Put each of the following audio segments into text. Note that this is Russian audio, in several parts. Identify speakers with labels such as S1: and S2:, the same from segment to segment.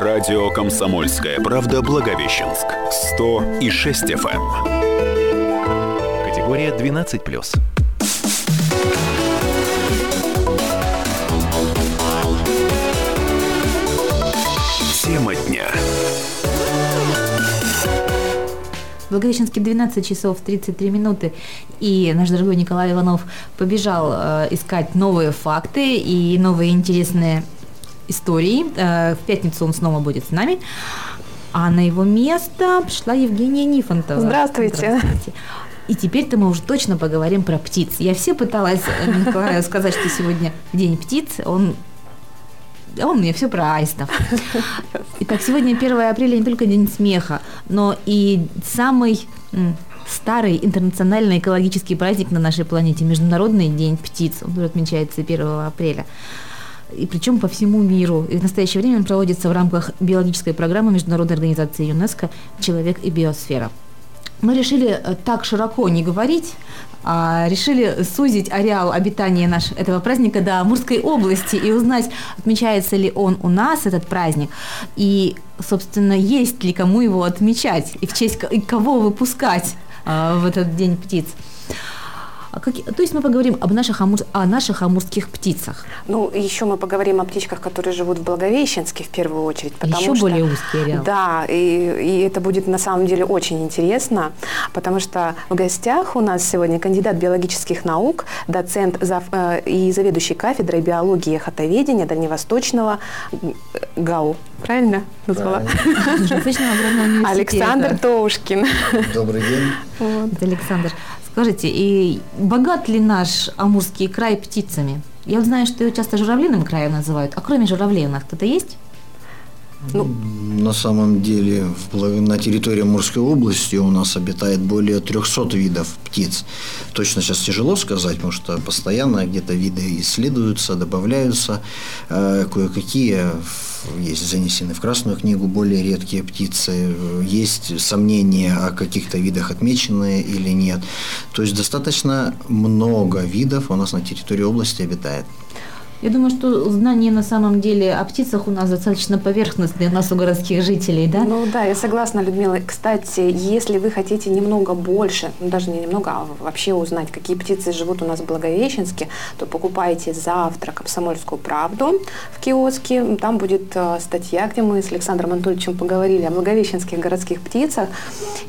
S1: Радио «Комсомольская правда» Благовещенск. 100 и 6 FM.
S2: Эм. Категория 12+.
S1: Тема дня.
S3: Благовещенске 12 часов 33 минуты, и наш дорогой Николай Иванов побежал э, искать новые факты и новые интересные истории. Э, в пятницу он снова будет с нами. А на его место пришла Евгения Нифонтова.
S4: Здравствуйте. Здравствуйте.
S3: И теперь-то мы уже точно поговорим про птиц. Я все пыталась э, Николаю сказать, что сегодня день птиц. Он он мне все про аистов. Итак, сегодня 1 апреля не только день смеха, но и самый старый интернациональный экологический праздник на нашей планете, Международный день птиц. Он отмечается 1 апреля. И причем по всему миру. И в настоящее время он проводится в рамках биологической программы Международной организации ЮНЕСКО «Человек и биосфера». Мы решили э, так широко не говорить, а решили сузить ареал обитания наш, этого праздника до Амурской области и узнать, отмечается ли он у нас, этот праздник, и, собственно, есть ли кому его отмечать, и в честь кого выпускать а, в этот день птиц. А как, то есть мы поговорим об наших, амур, о наших амурских птицах.
S4: Ну, еще мы поговорим о птичках, которые живут в Благовещенске в первую очередь.
S3: Потому еще что, более узкий ареал.
S4: Да, и, и это будет на самом деле очень интересно, потому что в гостях у нас сегодня кандидат биологических наук, доцент зав, э, и заведующий кафедрой биологии и хатоведения Дальневосточного ГАУ. Правильно назвала? Александр Тоушкин.
S5: Добрый день.
S3: Вот. Александр. Скажите, и богат ли наш Амурский край птицами? Я знаю, что его часто журавлиным краем называют, а кроме журавлей у нас кто-то есть?
S5: Ну, на самом деле на территории Амурской области у нас обитает более 300 видов птиц. Точно сейчас тяжело сказать, потому что постоянно где-то виды исследуются, добавляются. Э, кое-какие есть занесены в Красную книгу более редкие птицы, есть сомнения о каких-то видах отмеченные или нет. То есть достаточно много видов у нас на территории области обитает.
S3: Я думаю, что знание на самом деле о птицах у нас достаточно поверхностные у нас у городских жителей, да?
S4: Ну да, я согласна, Людмила. Кстати, если вы хотите немного больше, ну даже не немного, а вообще узнать, какие птицы живут у нас в Благовещенске, то покупайте завтра «Комсомольскую правду» в киоске. Там будет э, статья, где мы с Александром Анатольевичем поговорили о благовещенских городских птицах.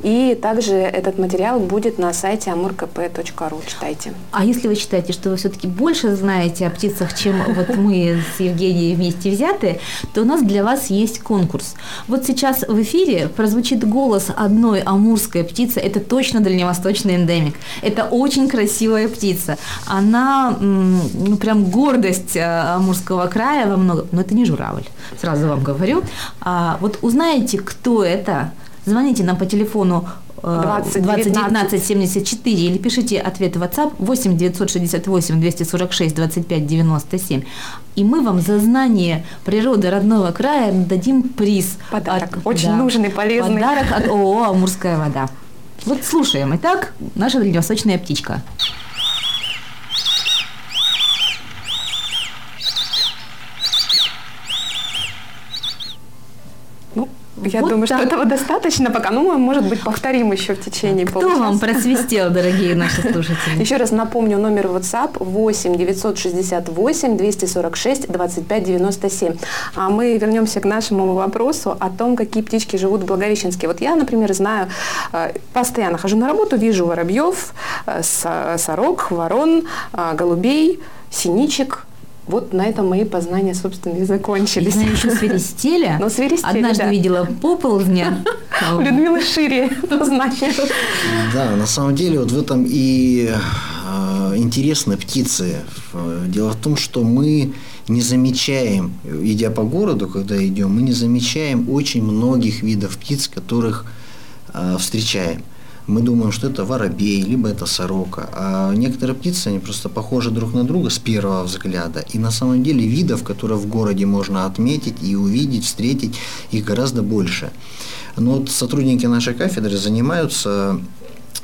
S4: И также этот материал будет на сайте amurkp.ru. Читайте.
S3: А если вы считаете, что вы все-таки больше знаете о птицах, чем вот мы с Евгенией вместе взяты, то у нас для вас есть конкурс. Вот сейчас в эфире прозвучит голос одной амурской птицы. Это точно дальневосточный эндемик. Это очень красивая птица. Она ну, прям гордость э, Амурского края во многом. Но это не журавль, сразу вам говорю. А, вот узнаете, кто это, звоните нам по телефону 20 19 74 или пишите ответ в WhatsApp 8 968 246 25 97. И мы вам за знание природы родного края дадим приз.
S4: Подарок. От, Очень да, нужный, полезный.
S3: Подарок от ООО «Амурская вода». Вот слушаем. Итак, наша дальневосточная птичка.
S4: Я вот думаю, так. что этого достаточно пока. Ну, мы, может быть, повторим еще в течение
S3: Кто
S4: получаса.
S3: вам просвистел, дорогие наши слушатели?
S4: Еще раз напомню, номер WhatsApp 8 968 246 25 97. А мы вернемся к нашему вопросу о том, какие птички живут в Благовещенске. Вот я, например, знаю, э, постоянно хожу на работу, вижу воробьев, э, сорок, ворон, э, голубей, синичек, вот на этом мои познания, собственно, и закончились.
S3: Я знаю еще свиристеля.
S4: Ну, свиристеля,
S3: Однажды
S4: да.
S3: видела поползня.
S4: У Людмилы шире знания.
S5: Да, на самом деле вот в этом и э, интересны птицы. Дело в том, что мы не замечаем, идя по городу, когда идем, мы не замечаем очень многих видов птиц, которых э, встречаем мы думаем, что это воробей, либо это сорока. А некоторые птицы, они просто похожи друг на друга с первого взгляда. И на самом деле видов, которые в городе можно отметить и увидеть, встретить, их гораздо больше. Но вот сотрудники нашей кафедры занимаются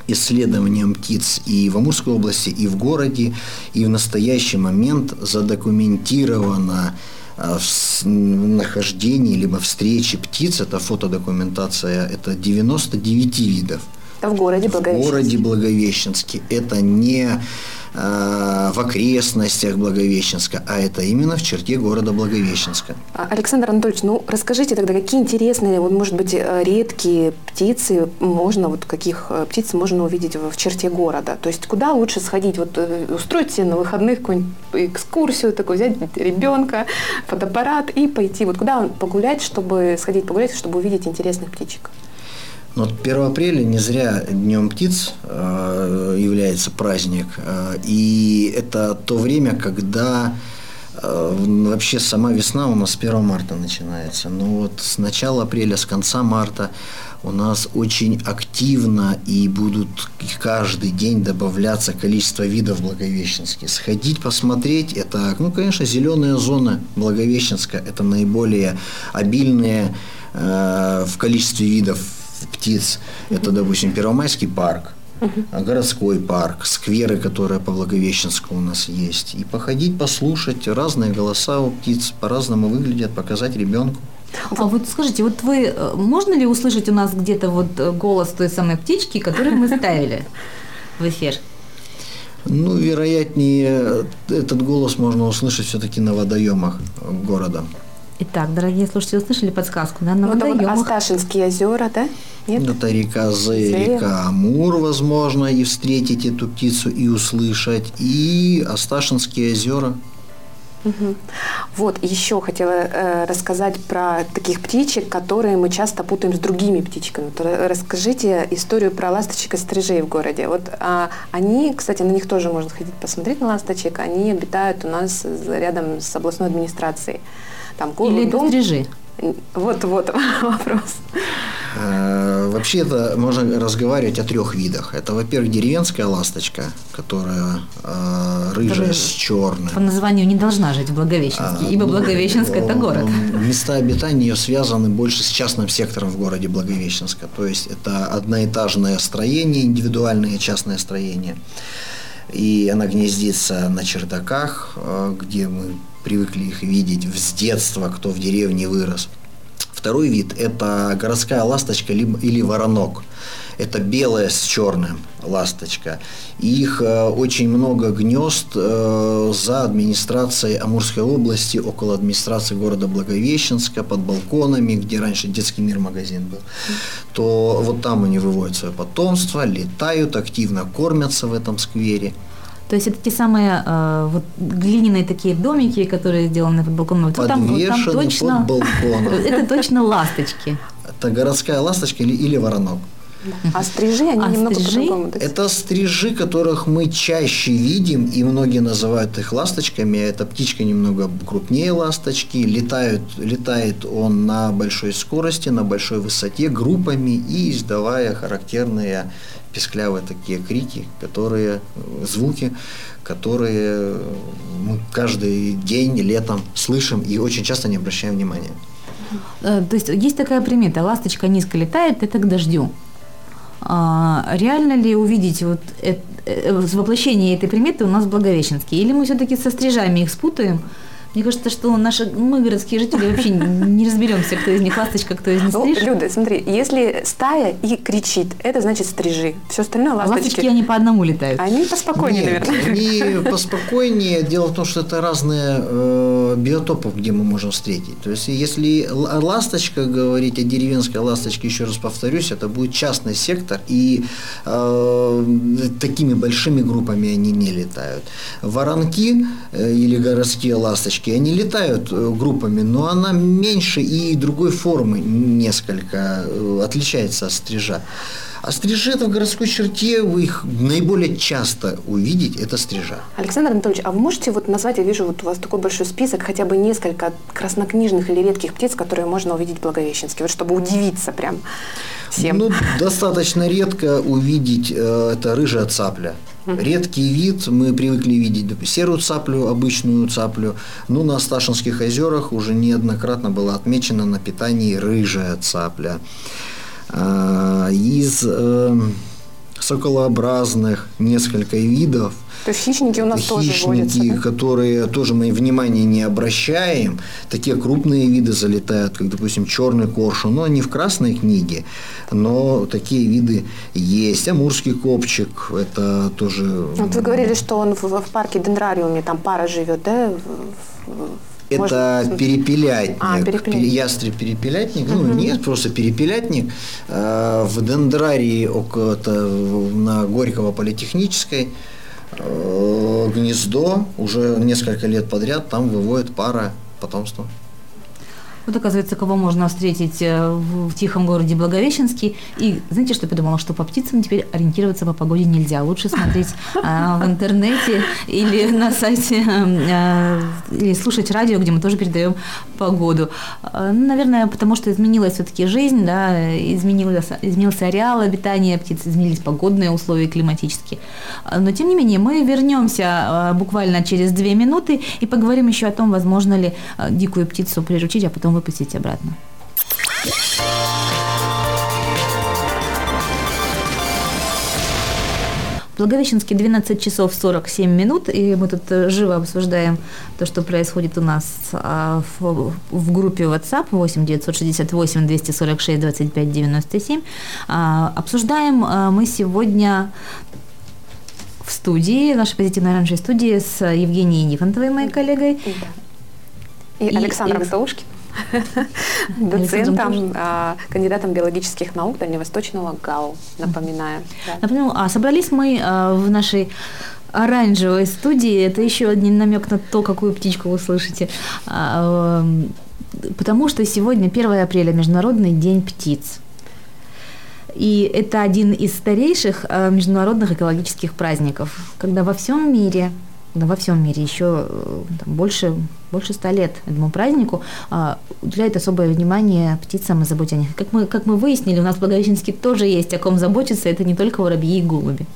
S5: исследованием птиц и в Амурской области, и в городе, и в настоящий момент задокументировано в нахождении либо встрече птиц, это фотодокументация, это 99 видов.
S4: Это в городе Благовещенске.
S5: В городе Благовещенске. Это не Э, в окрестностях Благовещенска, а это именно в черте города Благовещенска.
S4: А, Александр Анатольевич, ну расскажите тогда, какие интересные, вот, может быть, э, редкие птицы можно, вот каких э, птиц можно увидеть в черте города? То есть куда лучше сходить? Вот устроить себе на выходных какую-нибудь экскурсию, такую взять ребенка, фотоаппарат и пойти. Вот куда погулять, чтобы сходить погулять, чтобы увидеть интересных птичек?
S5: Вот 1 апреля не зря Днем птиц э, является праздник. Э, и это то время, когда э, вообще сама весна у нас с 1 марта начинается. Но вот с начала апреля, с конца марта у нас очень активно и будут каждый день добавляться количество видов Благовещенских. Сходить, посмотреть, это, ну, конечно, зеленая зона Благовещенска, это наиболее обильные э, в количестве видов птиц. Это, допустим, Первомайский парк, городской парк, скверы, которые по Благовещенску у нас есть. И походить, послушать разные голоса у птиц, по-разному выглядят, показать ребенку.
S3: А вот скажите, вот вы, э, можно ли услышать у нас где-то вот э, голос той самой птички, которую мы ставили в эфир?
S5: Ну, вероятнее, этот голос можно услышать все-таки на водоемах города.
S3: Итак, дорогие слушатели, услышали подсказку, да, на
S4: вот водоемах. Асташинские озера, да?
S5: Нет? Это река Зэ, река Амур, возможно, и встретить эту птицу, и услышать, и Асташинские озера.
S4: Угу. Вот, еще хотела э, рассказать про таких птичек, которые мы часто путаем с другими птичками. расскажите историю про ласточек и стрижей в городе. Вот а, они, кстати, на них тоже можно ходить посмотреть на ласточек. Они обитают у нас рядом с областной администрацией.
S3: Там Или дом... стрижи.
S4: Вот-вот вопрос.
S5: Э, вообще это можно разговаривать о трех видах. Это, во-первых, деревенская ласточка, которая э, рыжая с черным.
S3: По названию не должна жить в Благовещенске, а, ибо ну, Благовещенск – это город.
S5: Места обитания ее связаны больше с частным сектором в городе Благовещенска. То есть это одноэтажное строение, индивидуальное частное строение. И она гнездится на чердаках, э, где мы привыкли их видеть с детства, кто в деревне вырос. Второй вид – это городская ласточка или воронок. Это белая с черным ласточка. Их э, очень много гнезд э, за администрацией Амурской области, около администрации города Благовещенска, под балконами, где раньше детский мир магазин был. То вот там они выводят свое потомство, летают, активно кормятся в этом сквере.
S3: То есть это те самые э, вот глиняные такие домики, которые сделаны под балконом.
S5: Вот там, вот там точно, под балконом.
S3: Это точно ласточки.
S5: Это городская ласточка или, или воронок.
S4: А стрижи, они а немного стрижи? по-другому.
S5: Это стрижи, которых мы чаще видим, и многие называют их ласточками. Эта птичка немного крупнее ласточки. Летают, летает он на большой скорости, на большой высоте, группами и издавая характерные песклявые такие крики, которые, звуки, которые мы каждый день летом слышим и очень часто не обращаем внимания.
S3: Э, то есть есть такая примета, ласточка низко летает, это к дождю. А, реально ли увидеть вот это, э, воплощение этой приметы у нас в Благовещенске? Или мы все-таки со стрижами их спутаем? Мне кажется, что наши, мы, городские жители, вообще не разберемся, кто из них ласточка, кто из них ну, стриж.
S4: Люда, смотри, если стая и кричит, это значит стрижи. Все остальное а ласточки.
S3: Ласточки, они по одному летают.
S4: Они поспокойнее,
S5: Нет,
S4: наверное.
S5: они поспокойнее. Дело в том, что это разные э, биотопы, где мы можем встретить. То есть, если ласточка говорить о деревенской ласточке, еще раз повторюсь, это будет частный сектор, и э, такими большими группами они не летают. Воронки э, или городские ласточки птички, они летают э, группами, но она меньше и другой формы несколько э, отличается от стрижа. А стрижи это в городской черте, вы их наиболее часто увидеть, это стрижа.
S4: Александр Анатольевич, а вы можете вот назвать, я вижу, вот у вас такой большой список, хотя бы несколько краснокнижных или редких птиц, которые можно увидеть в Благовещенске, вот чтобы удивиться прям всем?
S5: Ну, достаточно редко увидеть, э, это рыжая цапля. Редкий вид, мы привыкли видеть серую цаплю, обычную цаплю, но на Сташинских озерах уже неоднократно было отмечено на питании рыжая цапля. А, из э, соколообразных, несколько видов.
S4: То есть хищники у нас
S5: хищники,
S4: тоже водятся, да?
S5: которые тоже мы внимания не обращаем. Такие крупные виды залетают, как, допустим, черный коршун. Но они в красной книге, но такие виды есть. Амурский копчик, это тоже...
S4: Вот вы говорили, что он в, в парке Дендрариуме, там пара живет, да?
S5: Это
S4: может,
S5: перепелятник,
S4: А, перепелятник.
S5: Пере- ястреб-перепелятник, ну нет, просто перепелятник. Э, В дендрарии около на Горького политехнической э, гнездо уже несколько лет подряд там выводит пара потомства.
S3: Вот оказывается, кого можно встретить э, в, в тихом городе Благовещенский. И знаете, что я подумала? Что по птицам теперь ориентироваться по погоде нельзя. Лучше смотреть а, в интернете или на сайте, а, или слушать радио, где мы тоже передаем погоду. А, ну, наверное, потому что изменилась все-таки жизнь, да, изменилось, изменился ареал обитания птиц, изменились погодные условия климатические. Но, тем не менее, мы вернемся а, буквально через две минуты и поговорим еще о том, возможно ли дикую птицу приручить, а потом выпустить обратно. Благовещенске 12 часов 47 минут, и мы тут э, живо обсуждаем то, что происходит у нас а, в, в группе WhatsApp 8 968 246 25 97. А, Обсуждаем а, мы сегодня в студии, в нашей позитивной оранжевой студии с Евгенией Нифонтовой, моей коллегой.
S4: И,
S3: И-
S4: Александром
S3: и-
S4: доцентом, а, кандидатом биологических наук Дальневосточного ГАУ, напоминаю.
S3: Напомню, а собрались мы а, в нашей оранжевой студии. Это еще один намек на то, какую птичку вы слышите. А, эм, Потому что сегодня 1 апреля, Международный день птиц. И это один из старейших а, международных экологических праздников, когда во всем мире, во всем мире еще э, там, больше, больше ста лет этому празднику а, уделяют особое внимание птицам и заботе о них. Как мы, как мы выяснили, у нас в Благовещенске тоже есть о ком заботиться, это не только воробьи и голуби.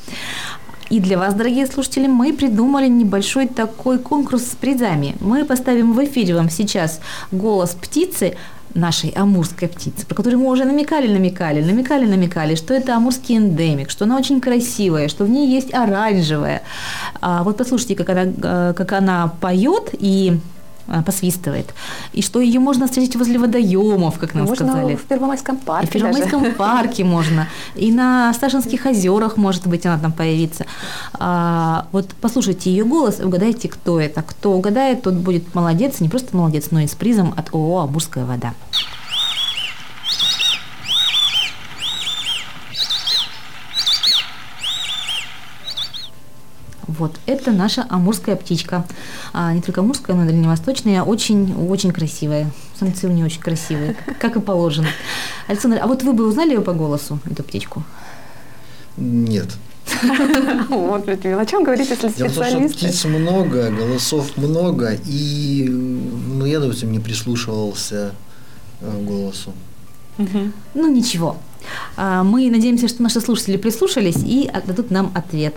S3: И для вас, дорогие слушатели, мы придумали небольшой такой конкурс с призами. Мы поставим в эфире вам сейчас голос птицы, нашей амурской птицы, про которую мы уже намекали, намекали, намекали, намекали, что это амурский эндемик, что она очень красивая, что в ней есть оранжевая. А вот послушайте, как она, э, как она поет и э, посвистывает, и что ее можно встретить возле водоемов, как нам
S4: Можно
S3: сказали.
S4: в Первомайском
S3: И в
S4: парке
S3: Первомайском
S4: даже.
S3: парке можно, и на Сташинских озерах, может быть, она там появится. А, вот послушайте ее голос угадайте, кто это. Кто угадает, тот будет молодец, не просто молодец, но и с призом от ООО «Амурская вода». Вот, это наша амурская птичка. А, не только амурская, но и дальневосточная, очень-очень красивая. Самцы у нее очень красивые, как и положено. Александр, а вот вы бы узнали ее по голосу, эту птичку?
S5: Нет.
S4: Вот, о чем говорит, если специалисты?
S5: птиц много, голосов много, и ну, я, допустим, не прислушивался э, к голосу.
S3: Ну, ничего. А, Мы надеемся, что наши слушатели прислушались и отдадут нам ответ.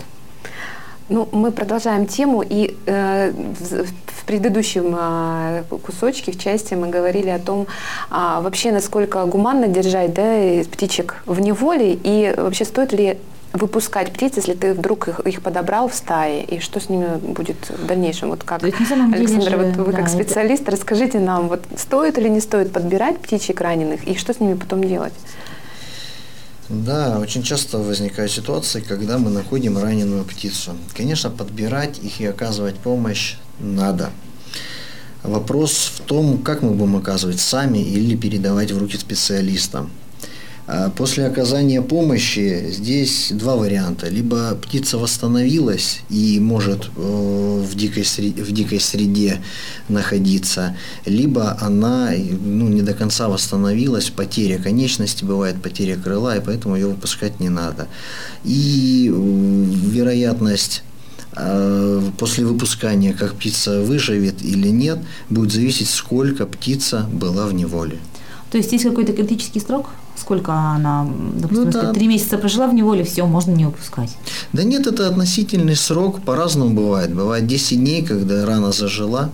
S4: Ну, мы продолжаем тему, и э, в, в предыдущем э, кусочке, в части мы говорили о том, а, вообще насколько гуманно держать да, птичек в неволе, и вообще стоит ли выпускать птиц, если ты вдруг их, их подобрал в стае, и что с ними будет в дальнейшем? Вот как,
S3: деле
S4: Александр,
S3: же,
S4: вот вы
S3: да,
S4: как
S3: это-
S4: специалист, расскажите нам, вот стоит или не стоит подбирать птичек раненых, и что с ними потом делать?
S5: Да, очень часто возникают ситуации, когда мы находим раненую птицу. Конечно, подбирать их и оказывать помощь надо. Вопрос в том, как мы будем оказывать сами или передавать в руки специалистам. А После оказания помощи здесь два варианта. Либо птица восстановилась и может э, в дикой, среде, в дикой среде находиться, либо она ну, не до конца восстановилась, потеря конечности бывает, потеря крыла, и поэтому ее выпускать не надо. И э, вероятность э, после выпускания, как птица выживет или нет, будет зависеть, сколько птица была в неволе.
S3: То есть есть какой-то критический срок? Сколько она, допустим,
S5: Ну да.
S3: три месяца прожила в неволе, все, можно не выпускать.
S5: Да нет, это относительный срок, по-разному бывает. Бывает 10 дней, когда рана зажила,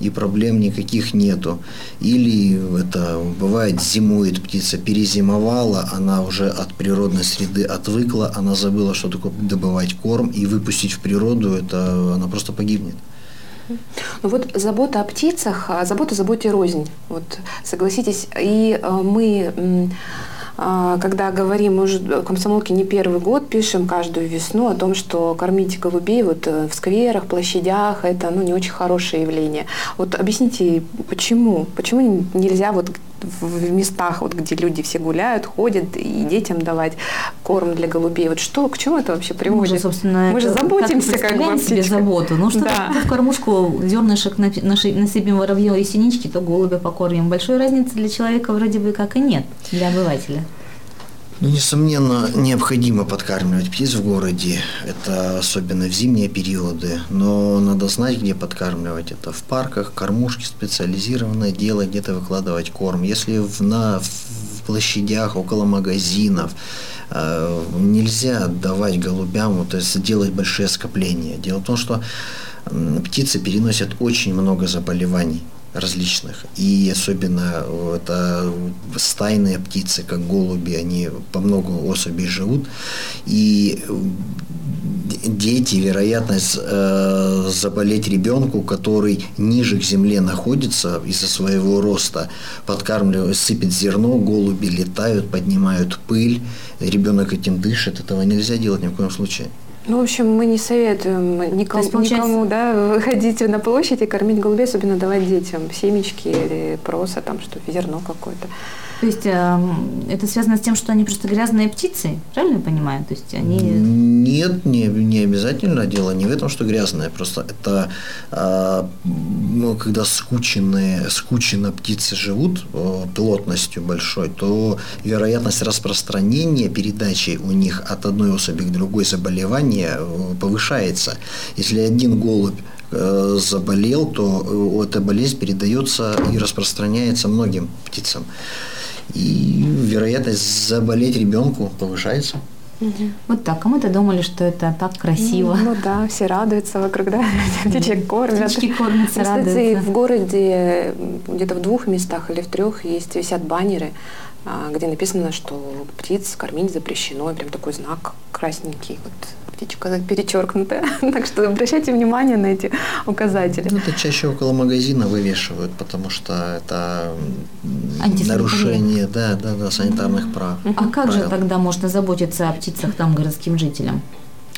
S5: и проблем никаких нету. Или это бывает зимует птица, перезимовала, она уже от природной среды отвыкла, она забыла, что такое добывать корм, и выпустить в природу, это она просто погибнет.
S4: Ну вот забота о птицах, а забота заботе рознь. Вот согласитесь, и э, мы а, когда говорим, мы уже комсомолки не первый год пишем каждую весну о том, что кормить голубей вот э, в скверах, площадях, это ну, не очень хорошее явление. Вот объясните, почему? Почему нельзя вот в местах, вот, где люди все гуляют, ходят, и детям давать корм для голубей. Вот что, к чему это вообще приводит? Мы
S3: же, собственно,
S4: Мы же заботимся как, как бы
S3: себе заботу. Ну что да. в кормушку зернышек насыпем воробьев и синички, то голубя покормим. Большой разницы для человека вроде бы как и нет, для обывателя.
S5: Ну, несомненно, необходимо подкармливать птиц в городе, это особенно в зимние периоды, но надо знать, где подкармливать. Это в парках, кормушки специализированное дело, где-то выкладывать корм. Если в, на, в площадях, около магазинов, э, нельзя давать голубям, то есть делать большие скопления. Дело в том, что птицы переносят очень много заболеваний различных. И особенно это стайные птицы, как голуби, они по много особей живут. И дети, вероятность э, заболеть ребенку, который ниже к земле находится из-за своего роста, подкармливают, сыпет зерно, голуби летают, поднимают пыль, ребенок этим дышит, этого нельзя делать ни в коем случае.
S4: Ну, в общем, мы не советуем никому, есть, получается... никому да, выходить на площадь и кормить голубей, особенно давать детям семечки или просто там что зерно какое-то.
S3: То есть э, это связано с тем, что они просто грязные птицы, правильно я понимаю? То есть они...
S5: Нет, не, не обязательно. Дело не в этом, что грязные. Просто это э, ну, когда скученные, скученно птицы живут э, плотностью большой, то вероятность распространения передачи у них от одной особи к другой заболевания э, повышается. Если один голубь э, заболел, то э, эта болезнь передается и распространяется многим птицам и вероятность заболеть ребенку повышается.
S3: Угу. Вот так. А мы-то думали, что это так красиво.
S4: Ну, ну да, все радуются вокруг, да, птичек кормят.
S3: Птички кормятся,
S4: Кстати,
S3: радуются.
S4: в городе где-то в двух местах или в трех есть висят баннеры, а, где написано, что птиц кормить запрещено, прям такой знак красненький. Вот птичка перечеркнутая. так что обращайте внимание на эти указатели.
S5: Ну, это чаще около магазина вывешивают, потому что это нарушение да, да, да, санитарных прав.
S3: А как правил. же тогда можно заботиться о птицах там городским жителям?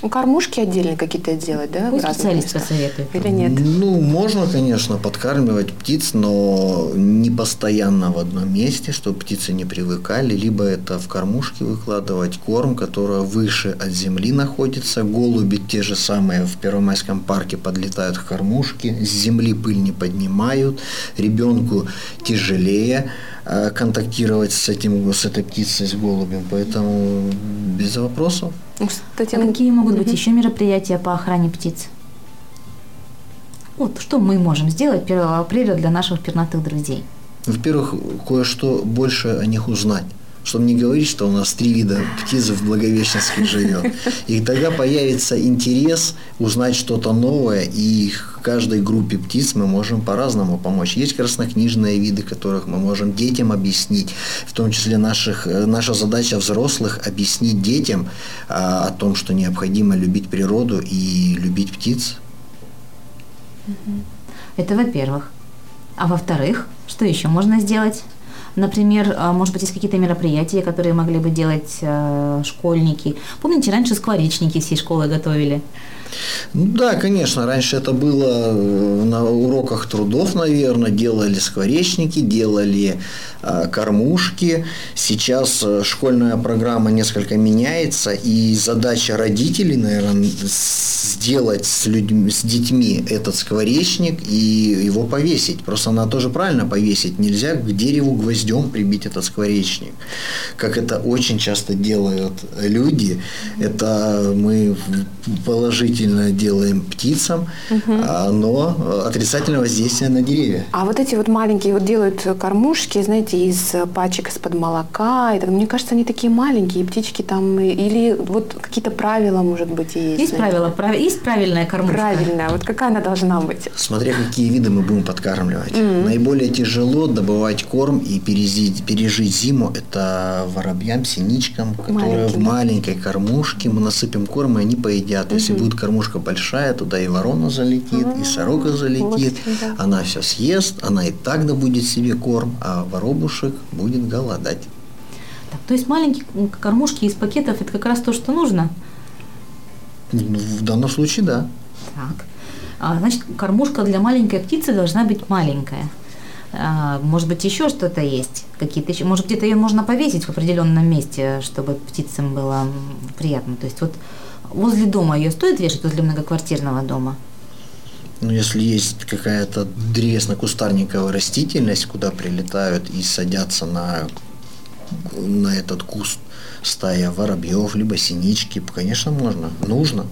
S4: Кормушки отдельно какие-то делать, да?
S3: Пусть специалист посоветует.
S4: Или нет?
S5: Ну, можно, конечно, подкармливать птиц, но не постоянно в одном месте, чтобы птицы не привыкали. Либо это в кормушке выкладывать корм, который выше от земли находится. Голуби те же самые в Первомайском парке подлетают к кормушке, с земли пыль не поднимают, ребенку тяжелее контактировать с, этим, с этой птицей, с голубем, поэтому без вопросов.
S3: Кстати, а какие могут быть еще мероприятия по охране птиц? Вот что мы можем сделать 1 апреля для наших пернатых друзей?
S5: Во-первых, кое-что больше о них узнать чтобы не говорить, что у нас три вида птиц в Благовещенске живет. И тогда появится интерес узнать что-то новое, и каждой группе птиц мы можем по-разному помочь. Есть краснокнижные виды, которых мы можем детям объяснить, в том числе наших, э, наша задача взрослых объяснить детям а, о том, что необходимо любить природу и любить птиц.
S3: Это во-первых. А во-вторых, что еще можно сделать? Например, а, может быть, есть какие-то мероприятия, которые могли бы делать э, школьники. Помните, раньше скворечники всей школы готовили?
S5: Ну да, конечно, раньше это было э, на уроках трудов, наверное, делали скворечники, делали кормушки. Сейчас э, школьная программа несколько меняется, и задача родителей, наверное, сделать с, людьми, с детьми этот скворечник и его повесить. Просто она тоже правильно повесить. Нельзя к дереву гвоздем прибить этот скворечник. Как это очень часто делают люди. Это мы положительно делаем птицам, а, но отрицательное воздействие на деревья.
S4: А вот эти вот маленькие вот делают кормушки, знаете, из пачек из-под молока. И, мне кажется, они такие маленькие, птички там, или вот какие-то правила, может быть, есть.
S3: Есть правила, прав... есть правильная кормушка?
S4: Правильная. Вот какая она должна быть?
S5: Смотря какие виды мы будем подкармливать. Mm-hmm. Наиболее тяжело добывать корм и пережить, пережить зиму это воробьям, синичкам, которые Маленький, в маленькой кормушке мы насыпем корм, и они поедят. Mm-hmm. Если будет кормушка большая, туда и ворона залетит, mm-hmm. и сорока залетит. Вот, да. Она все съест, она и так добудет себе корм, а воробушек будет голодать.
S3: Так, то есть маленькие кормушки из пакетов это как раз то, что нужно?
S5: Ну, в данном случае, да.
S3: Так. А, значит, кормушка для маленькой птицы должна быть маленькая. А, может быть, еще что-то есть? Какие-то еще, может, где-то ее можно повесить в определенном месте, чтобы птицам было приятно. То есть вот возле дома ее стоит вешать, возле многоквартирного дома?
S5: Ну, если есть какая-то древесно-кустарниковая растительность, куда прилетают и садятся на, на этот куст стая воробьев, либо синички, конечно, можно, нужно.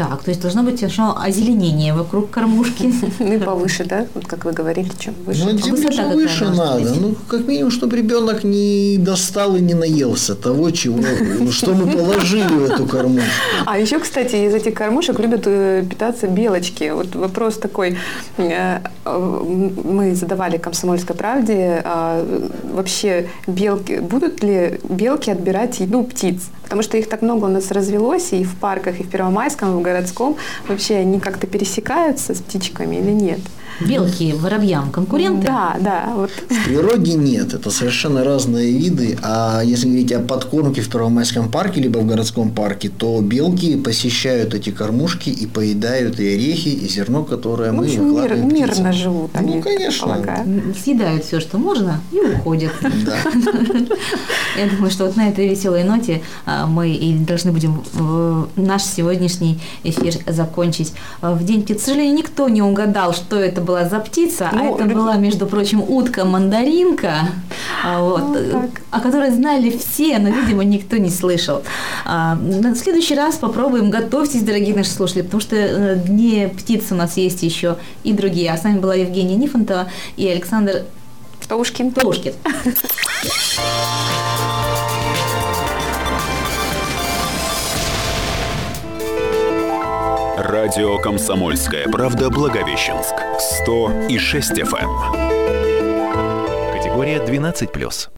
S3: Так, то есть должно быть совершенно озеленение вокруг кормушки.
S4: Ну и повыше, да? Вот как вы говорили, чем выше. Ну,
S5: а выше надо. Ну, как минимум, чтобы ребенок не достал и не наелся того, чего, ну, что мы положили в эту кормушку.
S4: А еще, кстати, из этих кормушек любят э, питаться белочки. Вот вопрос такой. Э, мы задавали комсомольской правде, а, вообще белки, будут ли белки отбирать еду птиц? Потому что их так много у нас развелось и в парках, и в Первомайском, и в городском. Вообще они как-то пересекаются с птичками или нет?
S3: Белки воробьям конкуренты?
S4: Да, да. Вот.
S5: В природе нет, это совершенно разные виды. А если говорить о подкормке в Первомайском парке, либо в городском парке, то белки посещают эти кормушки и поедают и орехи, и зерно, которое мы
S4: общем, мир, мирно живут
S5: они, Ну, конечно.
S3: Съедают все, что можно, и уходят. Да. Я думаю, что вот на этой веселой ноте а, мы и должны будем наш сегодняшний эфир закончить. В день к сожалению, никто не угадал, что это была за птица, а ну, а это была, между прочим, утка-мандаринка, а, вот, ну, о которой знали все, но, видимо, никто не слышал. А, в следующий раз попробуем. Готовьтесь, дорогие наши слушатели, потому что э, дни птиц у нас есть еще и другие. А с вами была Евгения Нифонтова и Александр
S4: Птушкин.
S3: Птушкин.
S1: Радио «Комсомольская правда» Благовещенск. 100 и 6 FM.
S2: Категория 12+.